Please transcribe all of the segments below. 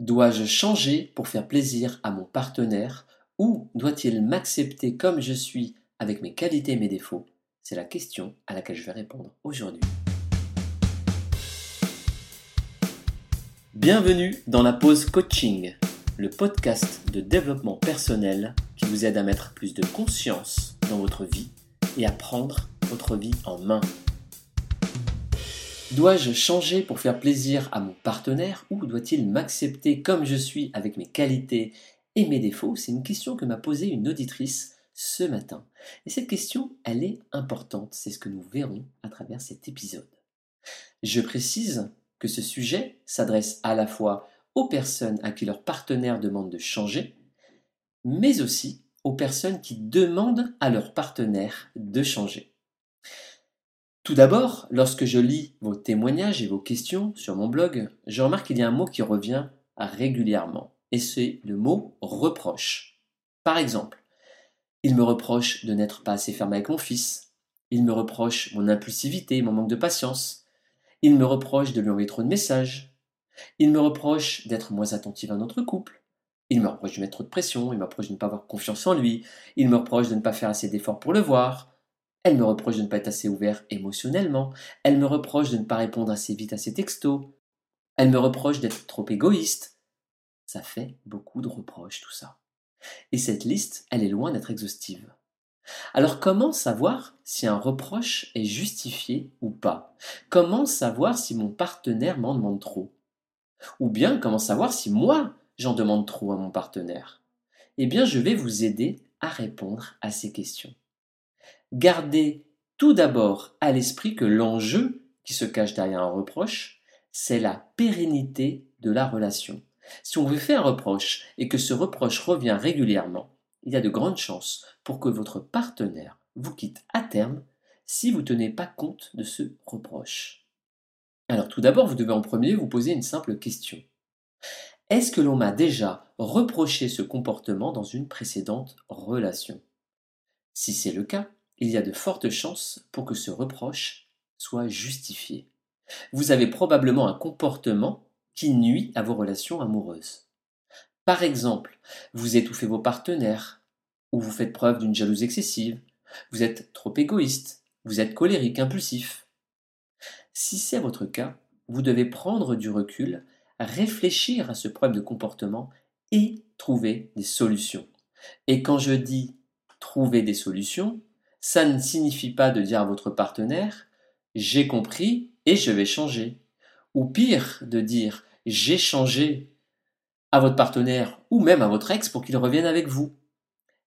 Dois-je changer pour faire plaisir à mon partenaire ou doit-il m'accepter comme je suis avec mes qualités et mes défauts? C'est la question à laquelle je vais répondre aujourd'hui. Bienvenue dans la pause coaching, le podcast de développement personnel qui vous aide à mettre plus de conscience dans votre vie et à prendre votre vie en main. Dois-je changer pour faire plaisir à mon partenaire ou doit-il m'accepter comme je suis avec mes qualités et mes défauts? C'est une question que m'a posée une auditrice ce matin. Et cette question, elle est importante. C'est ce que nous verrons à travers cet épisode. Je précise que ce sujet s'adresse à la fois aux personnes à qui leur partenaire demande de changer, mais aussi aux personnes qui demandent à leur partenaire de changer. Tout d'abord, lorsque je lis vos témoignages et vos questions sur mon blog, je remarque qu'il y a un mot qui revient régulièrement, et c'est le mot reproche. Par exemple, il me reproche de n'être pas assez ferme avec mon fils, il me reproche mon impulsivité, mon manque de patience, il me reproche de lui envoyer trop de messages, il me reproche d'être moins attentif à notre couple, il me reproche de mettre trop de pression, il me reproche de ne pas avoir confiance en lui, il me reproche de ne pas faire assez d'efforts pour le voir, elle me reproche de ne pas être assez ouvert émotionnellement. Elle me reproche de ne pas répondre assez vite à ses textos. Elle me reproche d'être trop égoïste. Ça fait beaucoup de reproches tout ça. Et cette liste, elle est loin d'être exhaustive. Alors comment savoir si un reproche est justifié ou pas? Comment savoir si mon partenaire m'en demande trop? Ou bien comment savoir si moi j'en demande trop à mon partenaire? Eh bien je vais vous aider à répondre à ces questions. Gardez tout d'abord à l'esprit que l'enjeu qui se cache derrière un reproche, c'est la pérennité de la relation. Si on vous fait un reproche et que ce reproche revient régulièrement, il y a de grandes chances pour que votre partenaire vous quitte à terme si vous ne tenez pas compte de ce reproche. Alors tout d'abord, vous devez en premier vous poser une simple question. Est-ce que l'on m'a déjà reproché ce comportement dans une précédente relation? Si c'est le cas, il y a de fortes chances pour que ce reproche soit justifié. Vous avez probablement un comportement qui nuit à vos relations amoureuses. Par exemple, vous étouffez vos partenaires, ou vous faites preuve d'une jalousie excessive, vous êtes trop égoïste, vous êtes colérique, impulsif. Si c'est votre cas, vous devez prendre du recul, réfléchir à ce problème de comportement et trouver des solutions. Et quand je dis trouver des solutions, ça ne signifie pas de dire à votre partenaire j'ai compris et je vais changer. Ou pire, de dire j'ai changé à votre partenaire ou même à votre ex pour qu'il revienne avec vous.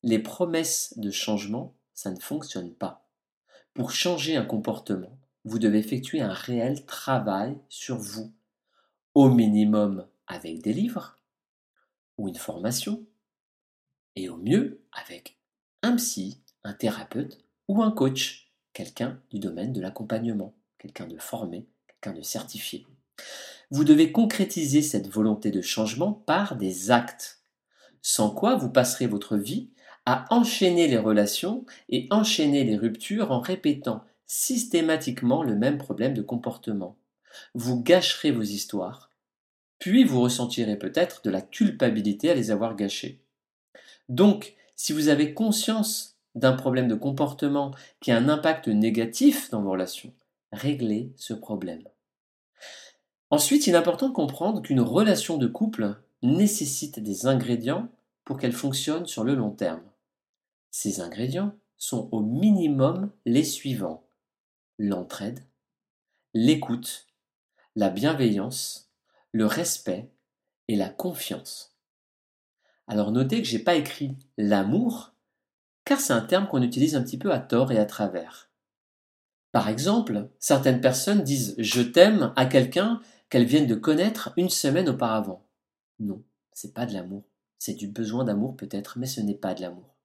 Les promesses de changement, ça ne fonctionne pas. Pour changer un comportement, vous devez effectuer un réel travail sur vous, au minimum avec des livres ou une formation, et au mieux avec un psy, un thérapeute ou un coach, quelqu'un du domaine de l'accompagnement, quelqu'un de formé, quelqu'un de certifié. Vous devez concrétiser cette volonté de changement par des actes, sans quoi vous passerez votre vie à enchaîner les relations et enchaîner les ruptures en répétant systématiquement le même problème de comportement. Vous gâcherez vos histoires, puis vous ressentirez peut-être de la culpabilité à les avoir gâchées. Donc, si vous avez conscience d'un problème de comportement qui a un impact négatif dans vos relations, réglez ce problème. Ensuite, il est important de comprendre qu'une relation de couple nécessite des ingrédients pour qu'elle fonctionne sur le long terme. Ces ingrédients sont au minimum les suivants. L'entraide, l'écoute, la bienveillance, le respect et la confiance. Alors notez que je n'ai pas écrit l'amour car c'est un terme qu'on utilise un petit peu à tort et à travers. Par exemple, certaines personnes disent je t'aime à quelqu'un qu'elles viennent de connaître une semaine auparavant. Non, c'est pas de l'amour. C'est du besoin d'amour peut-être, mais ce n'est pas de l'amour.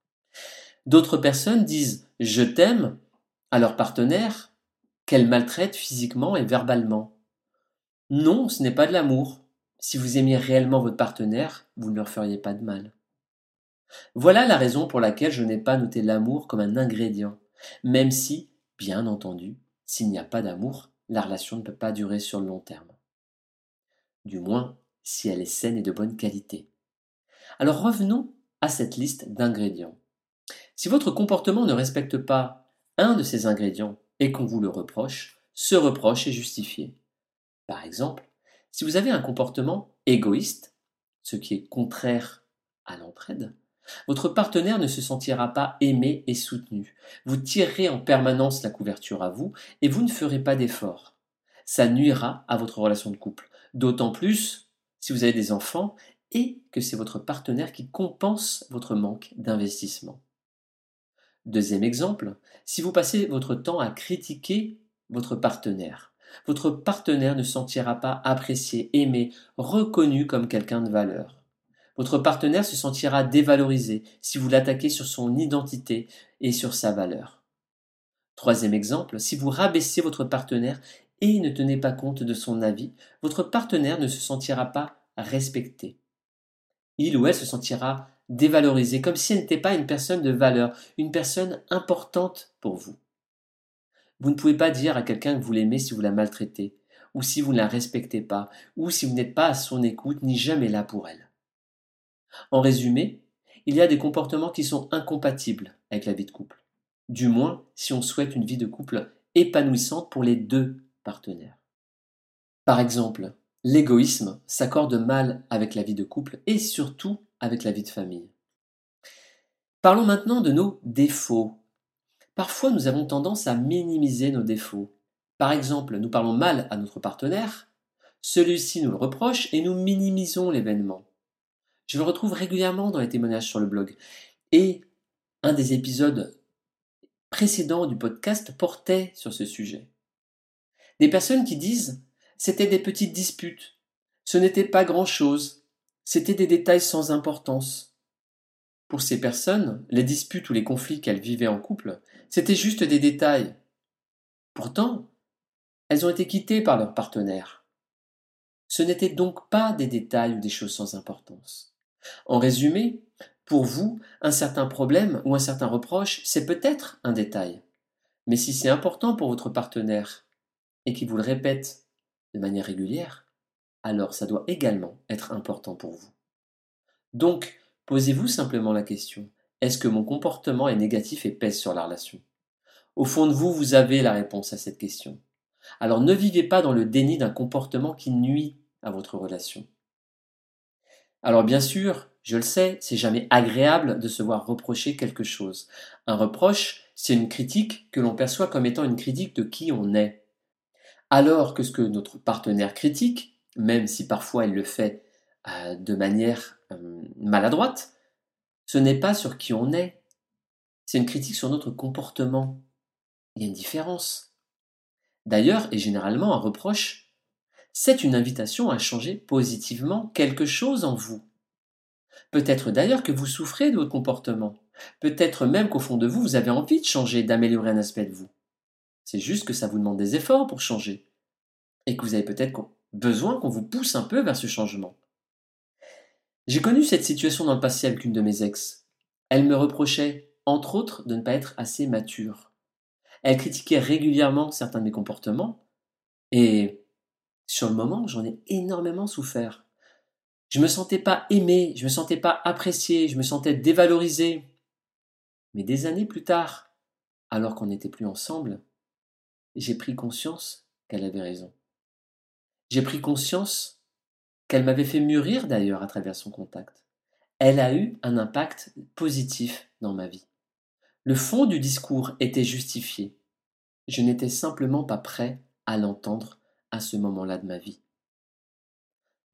D'autres personnes disent je t'aime à leur partenaire qu'elles maltraitent physiquement et verbalement. Non, ce n'est pas de l'amour. Si vous aimiez réellement votre partenaire, vous ne leur feriez pas de mal. Voilà la raison pour laquelle je n'ai pas noté l'amour comme un ingrédient, même si, bien entendu, s'il n'y a pas d'amour, la relation ne peut pas durer sur le long terme. Du moins, si elle est saine et de bonne qualité. Alors revenons à cette liste d'ingrédients. Si votre comportement ne respecte pas un de ces ingrédients et qu'on vous le reproche, ce reproche est justifié. Par exemple, si vous avez un comportement égoïste, ce qui est contraire à l'entraide, votre partenaire ne se sentira pas aimé et soutenu. Vous tirerez en permanence la couverture à vous et vous ne ferez pas d'efforts. Ça nuira à votre relation de couple. D'autant plus si vous avez des enfants et que c'est votre partenaire qui compense votre manque d'investissement. Deuxième exemple, si vous passez votre temps à critiquer votre partenaire, votre partenaire ne se sentira pas apprécié, aimé, reconnu comme quelqu'un de valeur. Votre partenaire se sentira dévalorisé si vous l'attaquez sur son identité et sur sa valeur. Troisième exemple, si vous rabaissez votre partenaire et ne tenez pas compte de son avis, votre partenaire ne se sentira pas respecté. Il ou elle se sentira dévalorisé, comme si elle n'était pas une personne de valeur, une personne importante pour vous. Vous ne pouvez pas dire à quelqu'un que vous l'aimez si vous la maltraitez, ou si vous ne la respectez pas, ou si vous n'êtes pas à son écoute ni jamais là pour elle. En résumé, il y a des comportements qui sont incompatibles avec la vie de couple, du moins si on souhaite une vie de couple épanouissante pour les deux partenaires. Par exemple, l'égoïsme s'accorde mal avec la vie de couple et surtout avec la vie de famille. Parlons maintenant de nos défauts. Parfois nous avons tendance à minimiser nos défauts. Par exemple, nous parlons mal à notre partenaire, celui-ci nous le reproche et nous minimisons l'événement. Je le retrouve régulièrement dans les témoignages sur le blog. Et un des épisodes précédents du podcast portait sur ce sujet. Des personnes qui disent c'était des petites disputes, ce n'était pas grand-chose, c'était des détails sans importance. Pour ces personnes, les disputes ou les conflits qu'elles vivaient en couple, c'était juste des détails. Pourtant, elles ont été quittées par leur partenaire. Ce n'étaient donc pas des détails ou des choses sans importance. En résumé, pour vous, un certain problème ou un certain reproche, c'est peut-être un détail. Mais si c'est important pour votre partenaire et qu'il vous le répète de manière régulière, alors ça doit également être important pour vous. Donc, posez-vous simplement la question, est-ce que mon comportement est négatif et pèse sur la relation? Au fond de vous, vous avez la réponse à cette question. Alors ne vivez pas dans le déni d'un comportement qui nuit à votre relation. Alors bien sûr, je le sais, c'est jamais agréable de se voir reprocher quelque chose. Un reproche, c'est une critique que l'on perçoit comme étant une critique de qui on est. Alors que ce que notre partenaire critique, même si parfois il le fait euh, de manière maladroite, ce n'est pas sur qui on est, c'est une critique sur notre comportement. Il y a une différence. D'ailleurs, et généralement un reproche, c'est une invitation à changer positivement quelque chose en vous. Peut-être d'ailleurs que vous souffrez de votre comportement. Peut-être même qu'au fond de vous, vous avez envie de changer, d'améliorer un aspect de vous. C'est juste que ça vous demande des efforts pour changer. Et que vous avez peut-être besoin qu'on vous pousse un peu vers ce changement. J'ai connu cette situation dans le passé avec une de mes ex. Elle me reprochait, entre autres, de ne pas être assez mature. Elle critiquait régulièrement certains de mes comportements, et sur le moment, j'en ai énormément souffert. Je me sentais pas aimé, je me sentais pas apprécié, je me sentais dévalorisé. Mais des années plus tard, alors qu'on n'était plus ensemble, j'ai pris conscience qu'elle avait raison. J'ai pris conscience qu'elle m'avait fait mûrir d'ailleurs à travers son contact. Elle a eu un impact positif dans ma vie. Le fond du discours était justifié. Je n'étais simplement pas prêt à l'entendre à ce moment-là de ma vie.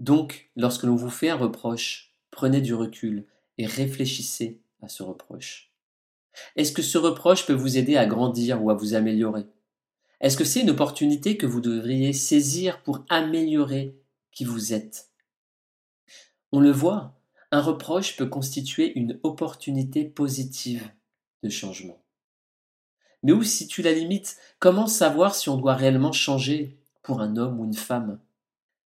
Donc, lorsque l'on vous fait un reproche, prenez du recul et réfléchissez à ce reproche. Est-ce que ce reproche peut vous aider à grandir ou à vous améliorer? Est-ce que c'est une opportunité que vous devriez saisir pour améliorer qui vous êtes? On le voit, un reproche peut constituer une opportunité positive de changement. Mais où situe la limite? Comment savoir si on doit réellement changer pour un homme ou une femme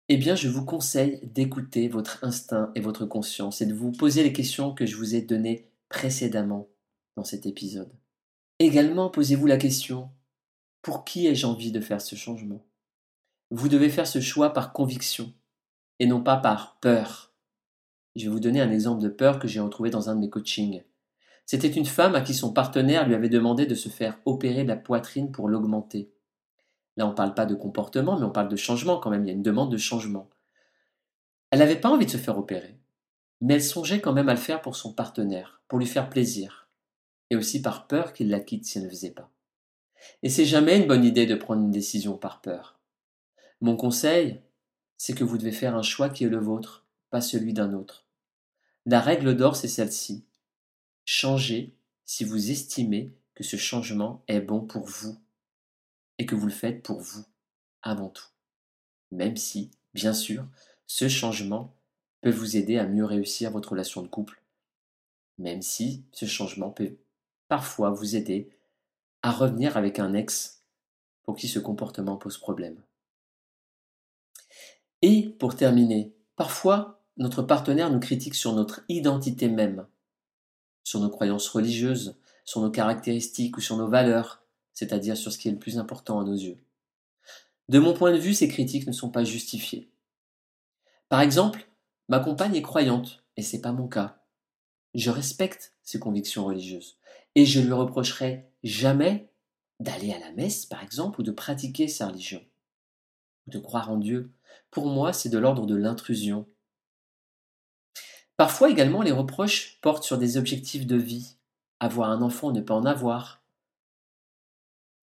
Eh bien, je vous conseille d'écouter votre instinct et votre conscience et de vous poser les questions que je vous ai données précédemment dans cet épisode. Également, posez-vous la question pour qui ai-je envie de faire ce changement? Vous devez faire ce choix par conviction. et non pas par peur. Je vais vous donner un exemple de peur que j'ai retrouvé dans un de mes coachings. C'était une femme à qui son partenaire lui avait demandé de se faire opérer la poitrine pour l'augmenter. Là, on ne parle pas de comportement, mais on parle de changement quand même. Il y a une demande de changement. Elle n'avait pas envie de se faire opérer, mais elle songeait quand même à le faire pour son partenaire, pour lui faire plaisir, et aussi par peur qu'il la quitte si elle ne le faisait pas. Et c'est jamais une bonne idée de prendre une décision par peur. Mon conseil, c'est que vous devez faire un choix qui est le vôtre, pas celui d'un autre. La règle d'or, c'est celle-ci. Changez si vous estimez que ce changement est bon pour vous et que vous le faites pour vous avant tout. Même si, bien sûr, ce changement peut vous aider à mieux réussir votre relation de couple. Même si ce changement peut parfois vous aider à revenir avec un ex pour qui ce comportement pose problème. Et pour terminer, parfois notre partenaire nous critique sur notre identité même, sur nos croyances religieuses, sur nos caractéristiques ou sur nos valeurs, c'est-à-dire sur ce qui est le plus important à nos yeux. De mon point de vue, ces critiques ne sont pas justifiées. Par exemple, ma compagne est croyante, et c'est pas mon cas. Je respecte ses convictions religieuses, et je lui reprocherai jamais d'aller à la messe, par exemple, ou de pratiquer sa religion, ou de croire en Dieu. Pour moi, c'est de l'ordre de l'intrusion. Parfois également, les reproches portent sur des objectifs de vie. Avoir un enfant, ne pas en avoir.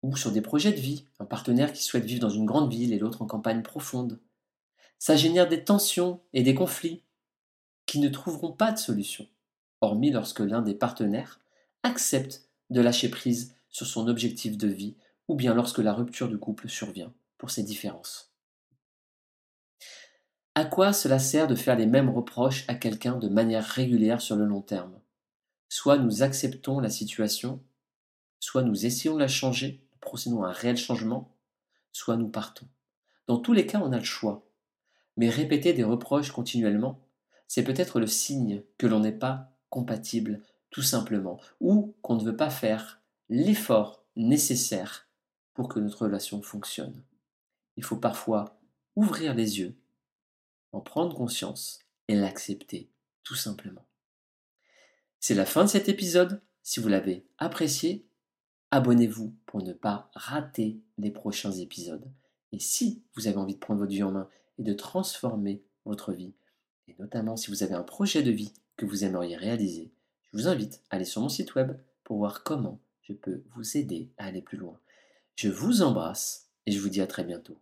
Ou sur des projets de vie, un partenaire qui souhaite vivre dans une grande ville et l'autre en campagne profonde. Ça génère des tensions et des conflits qui ne trouveront pas de solution, hormis lorsque l'un des partenaires accepte de lâcher prise sur son objectif de vie ou bien lorsque la rupture du couple survient pour ces différences. À quoi cela sert de faire les mêmes reproches à quelqu'un de manière régulière sur le long terme? Soit nous acceptons la situation, soit nous essayons de la changer, procédons à un réel changement, soit nous partons. Dans tous les cas, on a le choix. Mais répéter des reproches continuellement, c'est peut-être le signe que l'on n'est pas compatible tout simplement, ou qu'on ne veut pas faire l'effort nécessaire pour que notre relation fonctionne. Il faut parfois ouvrir les yeux, en prendre conscience et l'accepter, tout simplement. C'est la fin de cet épisode. Si vous l'avez apprécié, abonnez-vous pour ne pas rater les prochains épisodes. Et si vous avez envie de prendre votre vie en main et de transformer votre vie, et notamment si vous avez un projet de vie que vous aimeriez réaliser, je vous invite à aller sur mon site web pour voir comment je peux vous aider à aller plus loin. Je vous embrasse et je vous dis à très bientôt.